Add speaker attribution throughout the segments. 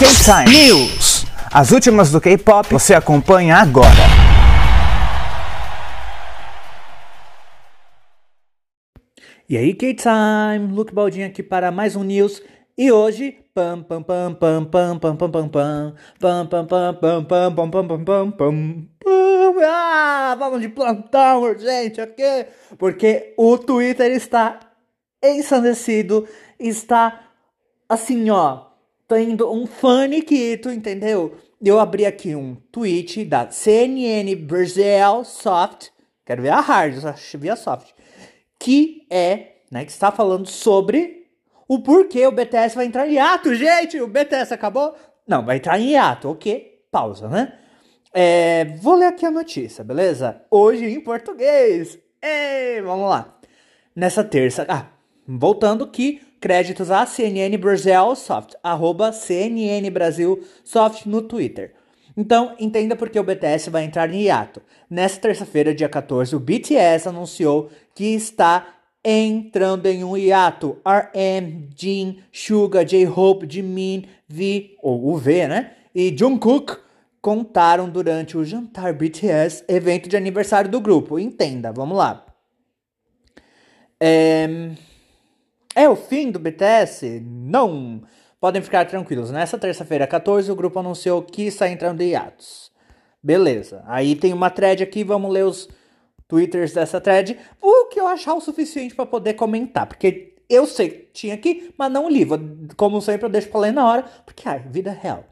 Speaker 1: K-Time News. As últimas do K-pop você acompanha agora. E aí, K-Time, Luke Baldinho aqui para mais um news. E hoje, pam pam pam pam pam pam pam pam pam pam pam pam pam pam pam pam pam pam pam ah, vamos de plantão urgente aqui, porque o Twitter está ensandecido, está assim, ó, tendo um faniquito, entendeu? Eu abri aqui um tweet da CNN Brazil Soft, quero ver a hard, só vi a soft, que é, né, que está falando sobre o porquê o BTS vai entrar em hiato, gente, o BTS acabou? Não, vai entrar em hiato, ok, pausa, né? É, vou ler aqui a notícia, beleza? Hoje em português. Ei, vamos lá. Nessa terça, ah, voltando que créditos à CNN Brasil Soft, arroba CNN Brasil Soft no Twitter. Então, entenda por que o BTS vai entrar em hiato. Nesta terça-feira, dia 14, o BTS anunciou que está entrando em um hiato. RM, Jin, Suga, J-Hope, Jimin, V, ou o V, né? E Jungkook contaram durante o Jantar BTS, evento de aniversário do grupo. Entenda, vamos lá. É... É o fim do BTS? Não! Podem ficar tranquilos. Nessa terça-feira, 14, o grupo anunciou que está entrando em hiatos. Beleza. Aí tem uma thread aqui, vamos ler os twitters dessa thread. O que eu achar o suficiente para poder comentar. Porque eu sei que tinha aqui, mas não li. Como sempre, eu deixo pra ler na hora. Porque, ai, vida real.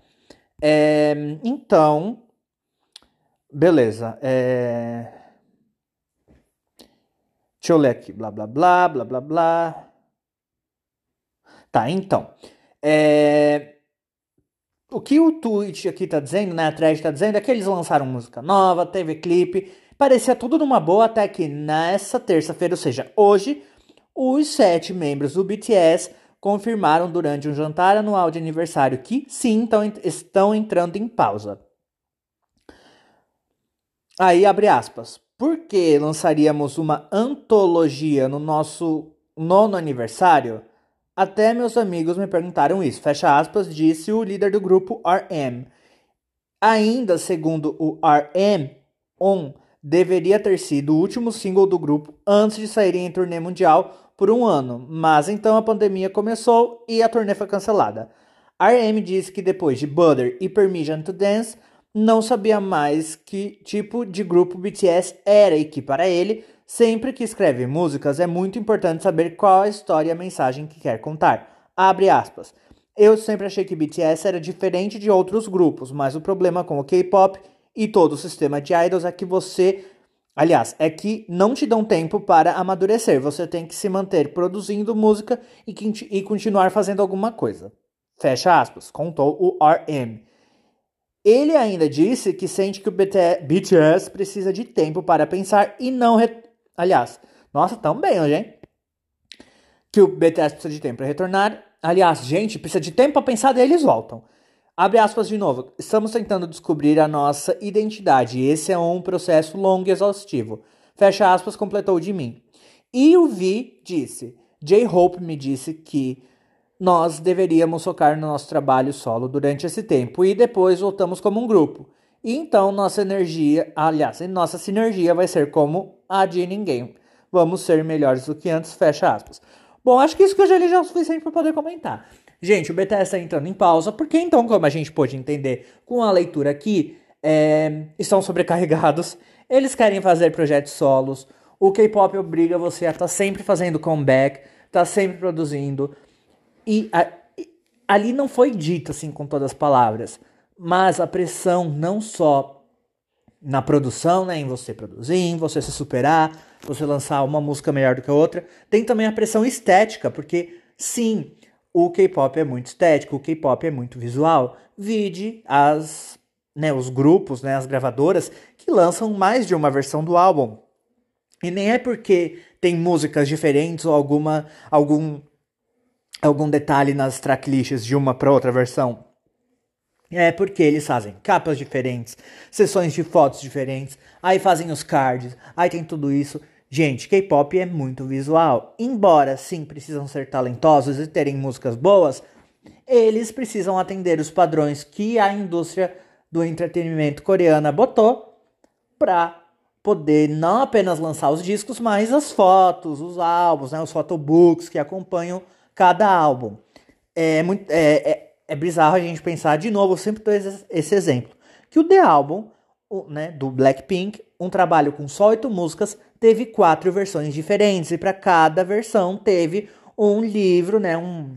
Speaker 1: É, então, beleza. É... Deixa eu ler aqui. Blá, blá, blá, blá, blá, blá. Tá, então. É... O que o tweet aqui tá dizendo, né? A thread tá dizendo é que eles lançaram música nova, teve clipe. Parecia tudo numa boa até que nessa terça-feira, ou seja, hoje, os sete membros do BTS confirmaram durante um jantar anual de aniversário que sim, tão, estão entrando em pausa. Aí abre aspas. Por que lançaríamos uma antologia no nosso nono aniversário? Até meus amigos me perguntaram isso. Fecha aspas, disse o líder do grupo RM. Ainda segundo o RM, On deveria ter sido o último single do grupo antes de saírem em turnê mundial por um ano, mas então a pandemia começou e a turnê foi cancelada. RM disse que depois de Butter e Permission to Dance, não sabia mais que tipo de grupo BTS era e que para ele Sempre que escreve músicas é muito importante saber qual a história e a mensagem que quer contar. Abre aspas. Eu sempre achei que BTS era diferente de outros grupos, mas o problema com o K-pop e todo o sistema de idols é que você. Aliás, é que não te dão tempo para amadurecer. Você tem que se manter produzindo música e, e continuar fazendo alguma coisa. Fecha aspas, contou o RM. Ele ainda disse que sente que o BTS precisa de tempo para pensar e não Aliás, nossa, tão bem hoje, hein? Que o BTS precisa de tempo para retornar. Aliás, gente, precisa de tempo para pensar daí eles voltam. Abre aspas de novo. Estamos tentando descobrir a nossa identidade. Esse é um processo longo e exaustivo. Fecha aspas, completou de mim. E o Vi disse: J-Hope me disse que nós deveríamos focar no nosso trabalho solo durante esse tempo e depois voltamos como um grupo. E então nossa energia, aliás, nossa sinergia vai ser como a de ninguém. Vamos ser melhores do que antes, fecha aspas. Bom, acho que isso que eu já li já é o suficiente para poder comentar. Gente, o BTS está entrando em pausa, porque então, como a gente pôde entender com a leitura aqui, é, estão sobrecarregados, eles querem fazer projetos solos, o K-pop obriga você a estar tá sempre fazendo comeback, tá sempre produzindo, e, a, ali não foi dito assim com todas as palavras, mas a pressão não só na produção, né, em você produzir, em você se superar, você lançar uma música melhor do que a outra, tem também a pressão estética, porque sim, o K-pop é muito estético, o K-pop é muito visual. Vide as, né, os grupos, né, as gravadoras que lançam mais de uma versão do álbum. E nem é porque tem músicas diferentes ou alguma algum algum detalhe nas tracklists de uma para outra versão. É porque eles fazem capas diferentes, sessões de fotos diferentes, aí fazem os cards, aí tem tudo isso. Gente, K-pop é muito visual. Embora sim precisam ser talentosos e terem músicas boas, eles precisam atender os padrões que a indústria do entretenimento coreana botou para poder não apenas lançar os discos, mas as fotos, os álbuns, né, os photobooks que acompanham cada álbum. É, muito, é, é, é bizarro a gente pensar, de novo, eu sempre dou esse, esse exemplo, que o The Album, o, né, do Blackpink, um trabalho com só oito músicas, teve quatro versões diferentes, e para cada versão teve um livro, né, um,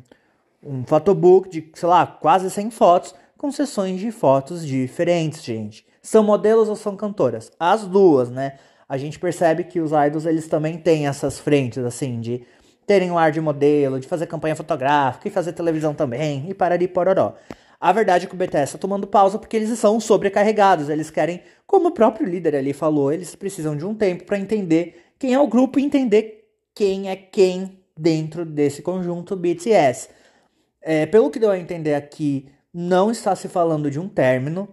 Speaker 1: um photobook de, sei lá, quase 100 fotos, com sessões de fotos diferentes, gente. São modelos ou são cantoras? As duas, né? A gente percebe que os idols, eles também têm essas frentes, assim, de terem um ar de modelo, de fazer campanha fotográfica e fazer televisão também, e parar de pororó. A verdade é que o BTS está tomando pausa porque eles são sobrecarregados. Eles querem, como o próprio líder ali falou, eles precisam de um tempo para entender quem é o grupo e entender quem é quem dentro desse conjunto BTS. É, pelo que deu a entender aqui, não está se falando de um término,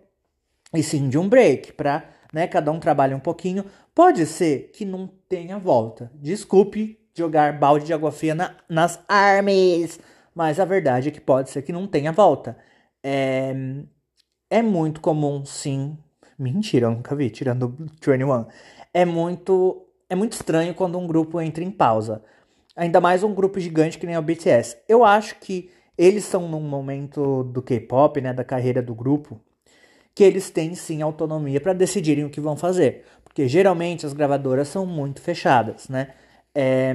Speaker 1: e sim de um break, para né, cada um trabalhe um pouquinho. Pode ser que não tenha volta. Desculpe jogar balde de água fria na, nas armas, mas a verdade é que pode ser que não tenha volta. É, é muito comum, sim. Mentira, eu nunca vi, tirando o 21. É muito, é muito estranho quando um grupo entra em pausa. Ainda mais um grupo gigante que nem o BTS. Eu acho que eles estão num momento do K-pop, né, da carreira do grupo, que eles têm sim autonomia para decidirem o que vão fazer. Porque geralmente as gravadoras são muito fechadas, né? É,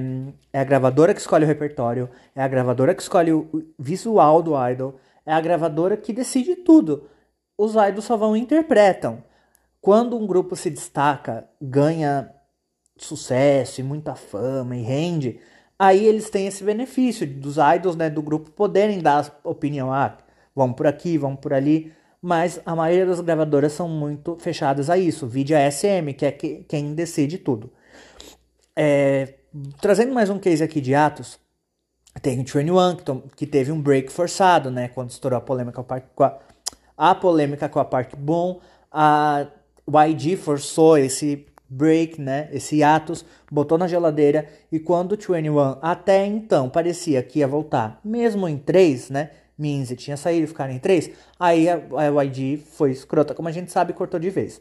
Speaker 1: é, a gravadora que escolhe o repertório, é a gravadora que escolhe o visual do idol, é a gravadora que decide tudo. Os idols só vão e interpretam. Quando um grupo se destaca, ganha sucesso e muita fama e rende, aí eles têm esse benefício dos idols né, do grupo poderem dar opinião. Ah, vamos por aqui, vamos por ali. Mas a maioria das gravadoras são muito fechadas a isso. Vídeo a SM, que é que, quem decide tudo. É, trazendo mais um case aqui de Atos, tem o 21 que, que teve um break forçado, né? Quando estourou a polêmica com a, a polêmica com a Park Bom, a YG forçou esse break, né? Esse Atos, botou na geladeira e quando o 21 até então parecia que ia voltar, mesmo em 3, né? Minzy tinha saído, ficaram em 3, aí a, a YG foi escrota, como a gente sabe, cortou de vez.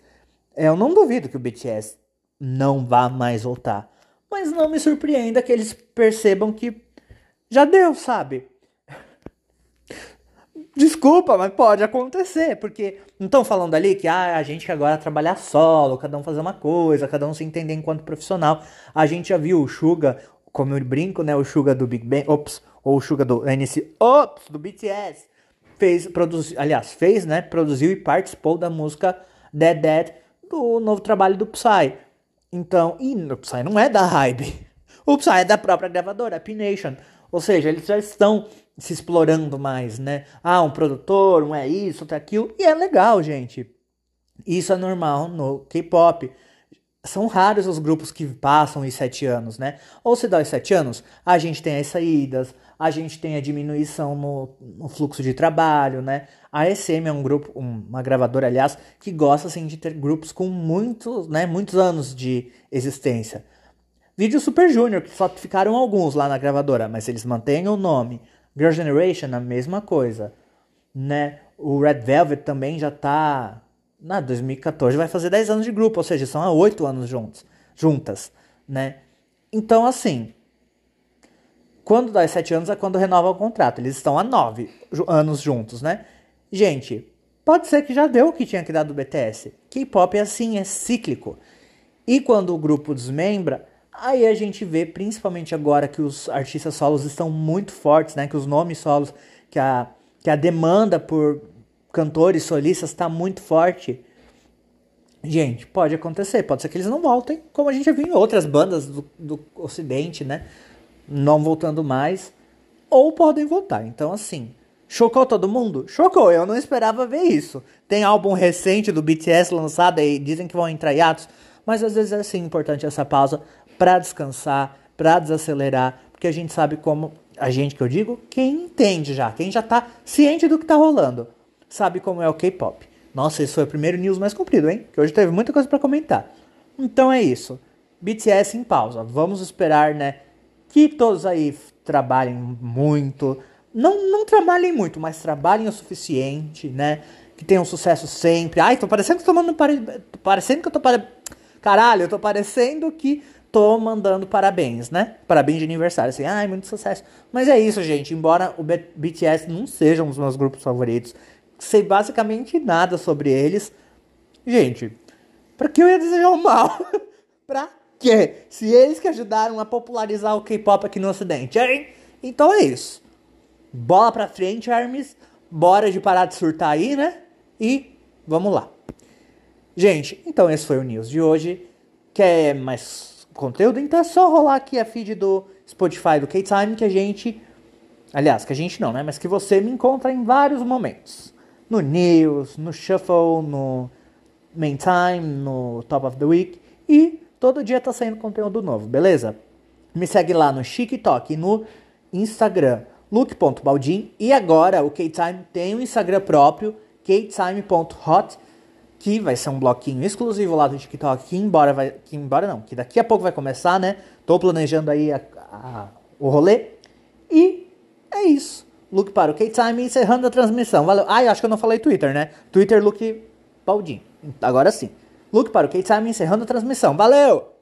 Speaker 1: Eu não duvido que o BTS não vá mais voltar, mas não me surpreenda que eles percebam que já deu, sabe? Desculpa, mas pode acontecer, porque não estão falando ali que ah, a gente agora trabalhar solo, cada um fazer uma coisa, cada um se entender enquanto profissional. A gente já viu o Suga, como eu brinco, né? O Suga do Big Bang, ops, ou o Suga do NC, ops, do BTS, fez, produziu, aliás, fez, né? Produziu e participou da música Dead Dead do novo trabalho do Psy. Então, e o Psy não é da Hybe. O Psy é da própria gravadora, a P-Nation. Ou seja, eles já estão se explorando mais, né? Ah, um produtor, um é isso, outro é aquilo. E é legal, gente. Isso é normal no K-pop. São raros os grupos que passam os sete anos, né? Ou se dá os sete anos, a gente tem as saídas, a gente tem a diminuição no, no fluxo de trabalho, né? A SM é um grupo, uma gravadora, aliás, que gosta assim, de ter grupos com muitos, né, muitos anos de existência. Vídeo Super Junior, que só ficaram alguns lá na gravadora, mas eles mantêm o nome. Girl Generation, a mesma coisa. Né? O Red Velvet também já tá. Na 2014 vai fazer 10 anos de grupo, ou seja, são há 8 anos juntos, juntas, né? Então, assim, quando dá 7 anos é quando renova o contrato. Eles estão há 9 anos juntos, né? Gente, pode ser que já deu o que tinha que dar do BTS. K-pop é assim, é cíclico. E quando o grupo desmembra, Aí a gente vê, principalmente agora que os artistas solos estão muito fortes, né? Que os nomes solos, que a, que a demanda por cantores solistas está muito forte. Gente, pode acontecer, pode ser que eles não voltem, como a gente já viu em outras bandas do, do Ocidente, né? Não voltando mais, ou podem voltar. Então, assim, chocou todo mundo? Chocou, eu não esperava ver isso. Tem álbum recente do BTS lançado e dizem que vão entrar hiatos, mas às vezes é assim importante essa pausa para descansar, para desacelerar, porque a gente sabe como a gente que eu digo, quem entende já, quem já está ciente do que está rolando, sabe como é o K-pop. Nossa, esse foi o primeiro news mais comprido, hein? Que hoje teve muita coisa para comentar. Então é isso. BTS em pausa. Vamos esperar, né, que todos aí trabalhem muito não, não trabalhem muito, mas trabalhem o suficiente, né? Que tenham sucesso sempre. Ai, tô parecendo que tô mandando pare... parecendo que eu tô para Caralho, eu tô parecendo que tô mandando parabéns, né? Parabéns de aniversário, assim, ai, muito sucesso. Mas é isso, gente. Embora o BTS não seja um dos meus grupos favoritos, sei basicamente nada sobre eles. Gente, pra que eu ia desejar o mal? pra quê? Se eles que ajudaram a popularizar o K-pop aqui no Ocidente, hein? Então é isso. Bola pra frente, Hermes. Bora de parar de surtar aí, né? E vamos lá. Gente, então esse foi o news de hoje. Quer mais conteúdo? Então é só rolar aqui a feed do Spotify do K-Time que a gente. Aliás, que a gente não, né? Mas que você me encontra em vários momentos. No News, no Shuffle, no Main Time, no Top of the Week. E todo dia tá saindo conteúdo novo, beleza? Me segue lá no TikTok e no Instagram, luke.baldin. E agora o K-Time tem um Instagram próprio, ktime.hot, que vai ser um bloquinho exclusivo lá do TikTok, que embora vai. Que embora não, que daqui a pouco vai começar, né? Tô planejando aí a, a, o rolê. E é isso. Look para o K-Time encerrando a transmissão. Valeu. Ah, eu acho que eu não falei Twitter, né? Twitter Luke Baldin. Agora sim. Para o K-Time encerrando a transmissão. Valeu!